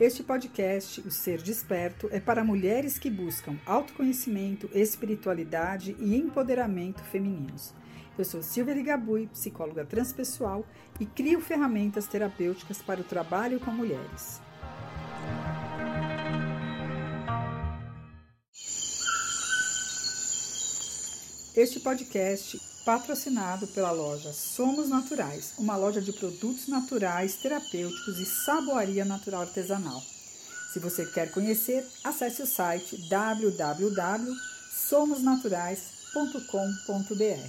Este podcast, O Ser Desperto, é para mulheres que buscam autoconhecimento, espiritualidade e empoderamento femininos. Eu sou Silvia Ligabui, psicóloga transpessoal e crio ferramentas terapêuticas para o trabalho com mulheres. Este podcast patrocinado pela loja Somos Naturais, uma loja de produtos naturais, terapêuticos e saboaria natural artesanal. Se você quer conhecer, acesse o site www.somosnaturais.com.br.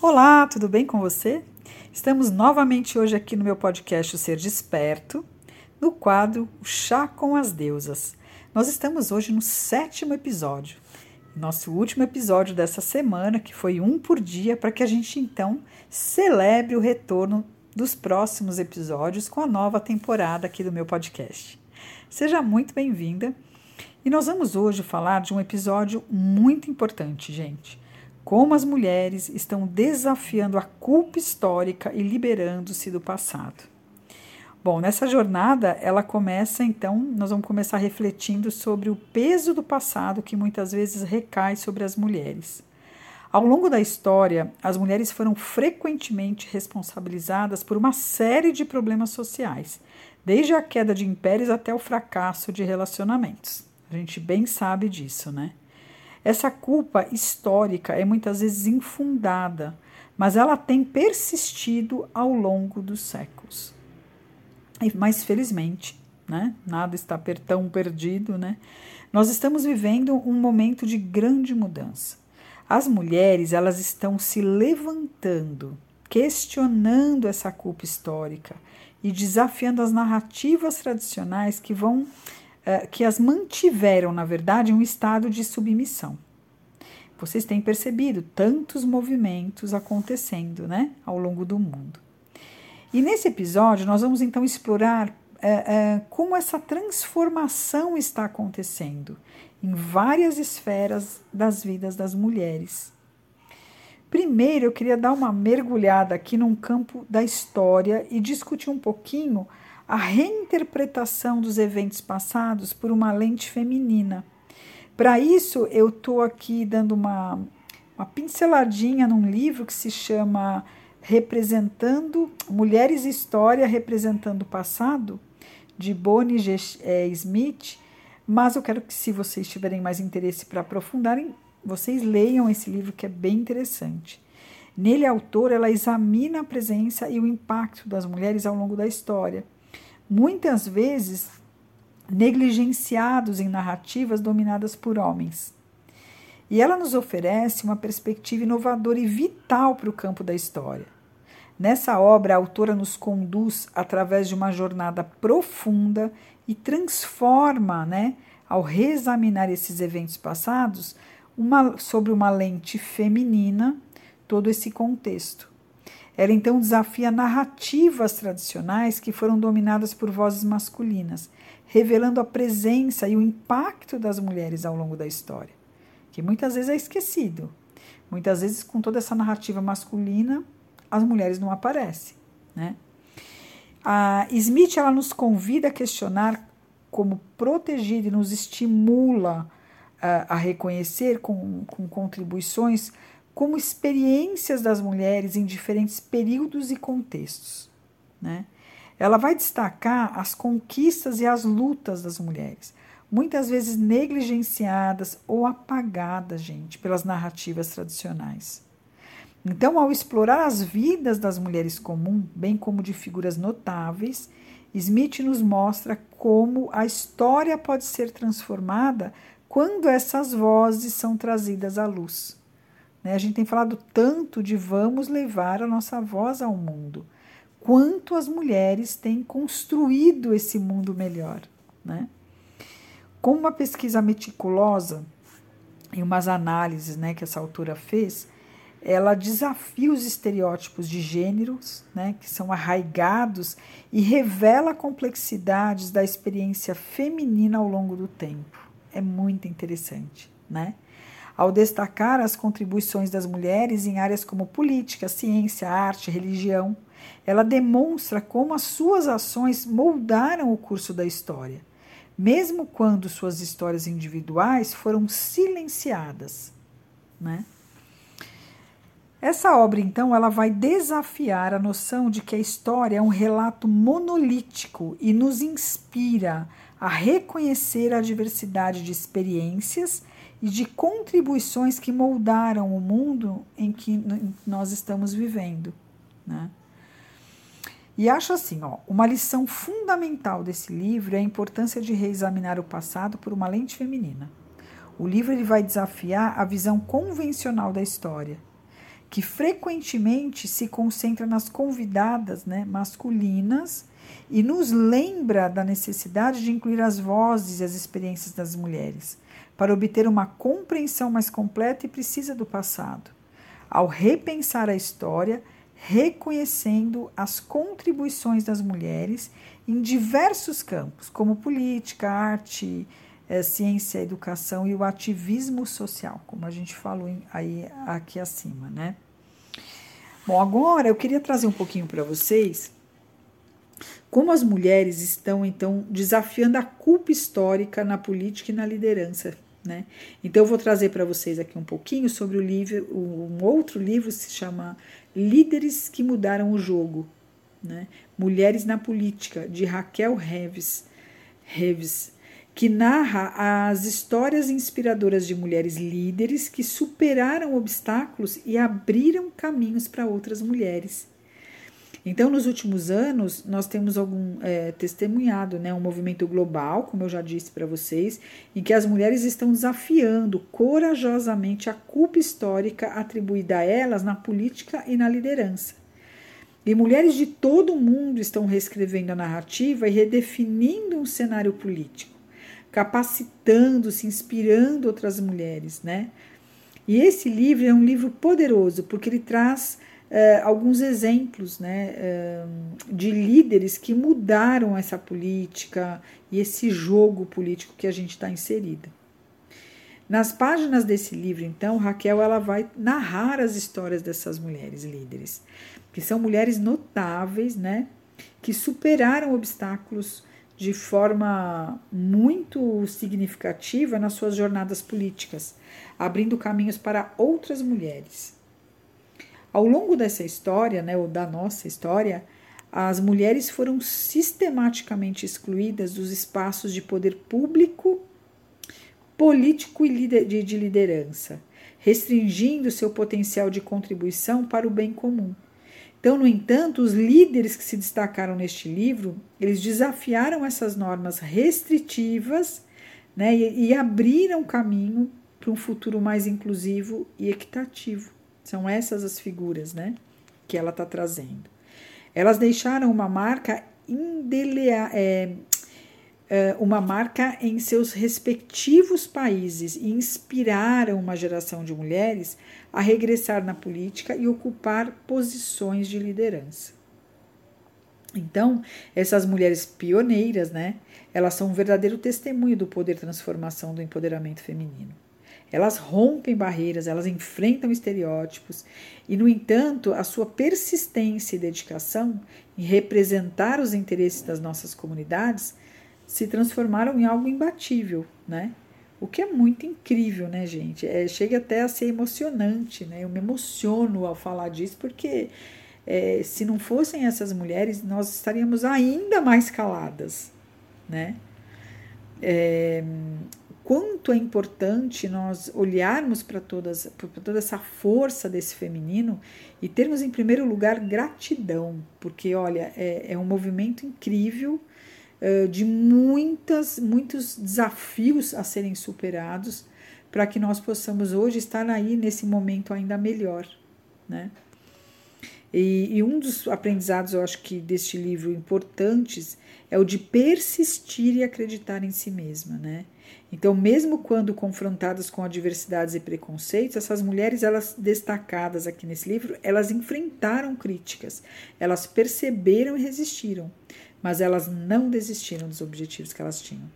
Olá, tudo bem com você? Estamos novamente hoje aqui no meu podcast O Ser Desperto, no quadro Chá com as Deusas. Nós estamos hoje no sétimo episódio, nosso último episódio dessa semana, que foi um por dia, para que a gente então celebre o retorno dos próximos episódios com a nova temporada aqui do meu podcast. Seja muito bem-vinda. E nós vamos hoje falar de um episódio muito importante, gente. Como as mulheres estão desafiando a culpa histórica e liberando-se do passado. Bom, nessa jornada, ela começa então, nós vamos começar refletindo sobre o peso do passado que muitas vezes recai sobre as mulheres. Ao longo da história, as mulheres foram frequentemente responsabilizadas por uma série de problemas sociais, desde a queda de impérios até o fracasso de relacionamentos. A gente bem sabe disso, né? Essa culpa histórica é muitas vezes infundada, mas ela tem persistido ao longo dos séculos. Mas felizmente, né, nada está tão perdido, né? Nós estamos vivendo um momento de grande mudança. As mulheres, elas estão se levantando, questionando essa culpa histórica e desafiando as narrativas tradicionais que vão eh, que as mantiveram, na verdade, em um estado de submissão. Vocês têm percebido tantos movimentos acontecendo, né, ao longo do mundo. E nesse episódio, nós vamos então explorar é, é, como essa transformação está acontecendo em várias esferas das vidas das mulheres. Primeiro, eu queria dar uma mergulhada aqui num campo da história e discutir um pouquinho a reinterpretação dos eventos passados por uma lente feminina. Para isso, eu estou aqui dando uma, uma pinceladinha num livro que se chama representando Mulheres e História representando o passado, de Bonnie G. É, Smith. Mas eu quero que, se vocês tiverem mais interesse para aprofundarem, vocês leiam esse livro que é bem interessante. Nele, a autora ela examina a presença e o impacto das mulheres ao longo da história, muitas vezes negligenciados em narrativas dominadas por homens. E ela nos oferece uma perspectiva inovadora e vital para o campo da história. Nessa obra, a autora nos conduz através de uma jornada profunda e transforma, né, ao reexaminar esses eventos passados, uma, sobre uma lente feminina, todo esse contexto. Ela então desafia narrativas tradicionais que foram dominadas por vozes masculinas, revelando a presença e o impacto das mulheres ao longo da história, que muitas vezes é esquecido. Muitas vezes, com toda essa narrativa masculina, as mulheres não aparecem. Né? A Smith ela nos convida a questionar como proteger e nos estimula uh, a reconhecer com, com contribuições como experiências das mulheres em diferentes períodos e contextos. Né? Ela vai destacar as conquistas e as lutas das mulheres, muitas vezes negligenciadas ou apagadas, gente, pelas narrativas tradicionais. Então, ao explorar as vidas das mulheres comuns, bem como de figuras notáveis, Smith nos mostra como a história pode ser transformada quando essas vozes são trazidas à luz. Né? A gente tem falado tanto de vamos levar a nossa voz ao mundo. Quanto as mulheres têm construído esse mundo melhor. Né? Com uma pesquisa meticulosa e umas análises né, que essa autora fez, ela desafia os estereótipos de gêneros, né, que são arraigados, e revela complexidades da experiência feminina ao longo do tempo. É muito interessante, né? ao destacar as contribuições das mulheres em áreas como política, ciência, arte, religião. Ela demonstra como as suas ações moldaram o curso da história, mesmo quando suas histórias individuais foram silenciadas. Né? Essa obra, então, ela vai desafiar a noção de que a história é um relato monolítico e nos inspira a reconhecer a diversidade de experiências e de contribuições que moldaram o mundo em que nós estamos vivendo. Né? E acho assim, ó, uma lição fundamental desse livro é a importância de reexaminar o passado por uma lente feminina. O livro ele vai desafiar a visão convencional da história que frequentemente se concentra nas convidadas né, masculinas e nos lembra da necessidade de incluir as vozes e as experiências das mulheres, para obter uma compreensão mais completa e precisa do passado. Ao repensar a história, reconhecendo as contribuições das mulheres em diversos campos, como política, arte, é, ciência, educação e o ativismo social, como a gente falou aí aqui acima, né? Bom, agora eu queria trazer um pouquinho para vocês como as mulheres estão então desafiando a culpa histórica na política e na liderança. Né? Então eu vou trazer para vocês aqui um pouquinho sobre o livro, um outro livro se chama Líderes que Mudaram o Jogo, né? Mulheres na Política, de Raquel Reves. Reves que narra as histórias inspiradoras de mulheres líderes que superaram obstáculos e abriram caminhos para outras mulheres. Então, nos últimos anos, nós temos algum é, testemunhado né, um movimento global, como eu já disse para vocês, em que as mulheres estão desafiando corajosamente a culpa histórica atribuída a elas na política e na liderança. E mulheres de todo o mundo estão reescrevendo a narrativa e redefinindo um cenário político capacitando, se inspirando outras mulheres, né? E esse livro é um livro poderoso porque ele traz uh, alguns exemplos, né, uh, de líderes que mudaram essa política e esse jogo político que a gente está inserida. Nas páginas desse livro, então, Raquel ela vai narrar as histórias dessas mulheres líderes, que são mulheres notáveis, né, que superaram obstáculos de forma muito significativa nas suas jornadas políticas, abrindo caminhos para outras mulheres. Ao longo dessa história, né, ou da nossa história, as mulheres foram sistematicamente excluídas dos espaços de poder público, político e de liderança, restringindo seu potencial de contribuição para o bem comum. Então, no entanto, os líderes que se destacaram neste livro, eles desafiaram essas normas restritivas né, e, e abriram caminho para um futuro mais inclusivo e equitativo. São essas as figuras né, que ela está trazendo. Elas deixaram uma marca indelea, é, uma marca em seus respectivos países e inspiraram uma geração de mulheres a regressar na política e ocupar posições de liderança. Então, essas mulheres pioneiras, né, elas são um verdadeiro testemunho do poder de transformação do empoderamento feminino. Elas rompem barreiras, elas enfrentam estereótipos e, no entanto, a sua persistência e dedicação em representar os interesses das nossas comunidades se transformaram em algo imbatível, né? O que é muito incrível, né, gente? É, chega até a ser emocionante, né? Eu me emociono ao falar disso, porque é, se não fossem essas mulheres, nós estaríamos ainda mais caladas, né? É, quanto é importante nós olharmos para todas toda essa força desse feminino e termos em primeiro lugar gratidão, porque olha, é, é um movimento incrível de muitas, muitos desafios a serem superados para que nós possamos hoje estar aí nesse momento ainda melhor, né? E, e, um dos aprendizados, eu acho que deste livro importantes é o de persistir e acreditar em si mesma, né? Então, mesmo quando confrontadas com adversidades e preconceitos, essas mulheres, elas destacadas aqui nesse livro, elas enfrentaram críticas, elas perceberam e resistiram mas elas não desistiram dos objetivos que elas tinham.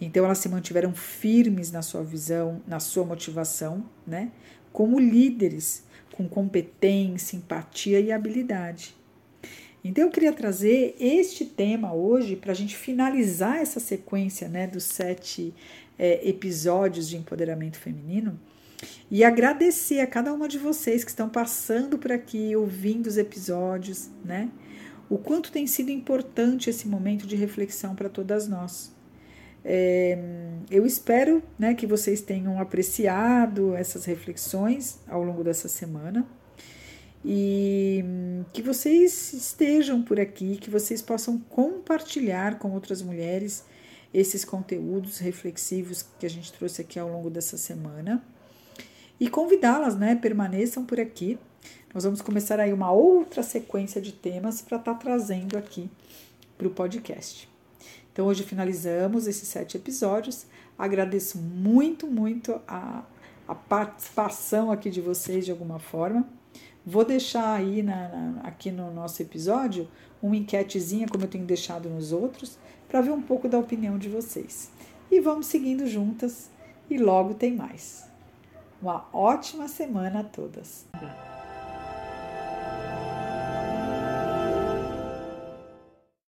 Então elas se mantiveram firmes na sua visão, na sua motivação, né? Como líderes, com competência, empatia e habilidade. Então eu queria trazer este tema hoje para a gente finalizar essa sequência né, dos sete é, episódios de empoderamento feminino e agradecer a cada uma de vocês que estão passando por aqui, ouvindo os episódios, né? O quanto tem sido importante esse momento de reflexão para todas nós. É, eu espero né, que vocês tenham apreciado essas reflexões ao longo dessa semana e que vocês estejam por aqui, que vocês possam compartilhar com outras mulheres esses conteúdos reflexivos que a gente trouxe aqui ao longo dessa semana e convidá-las, né? Permaneçam por aqui. Nós vamos começar aí uma outra sequência de temas para estar tá trazendo aqui para o podcast. Então hoje finalizamos esses sete episódios. Agradeço muito, muito a, a participação aqui de vocês de alguma forma. Vou deixar aí na, na, aqui no nosso episódio uma enquetezinha, como eu tenho deixado nos outros, para ver um pouco da opinião de vocês. E vamos seguindo juntas e logo tem mais. Uma ótima semana a todas.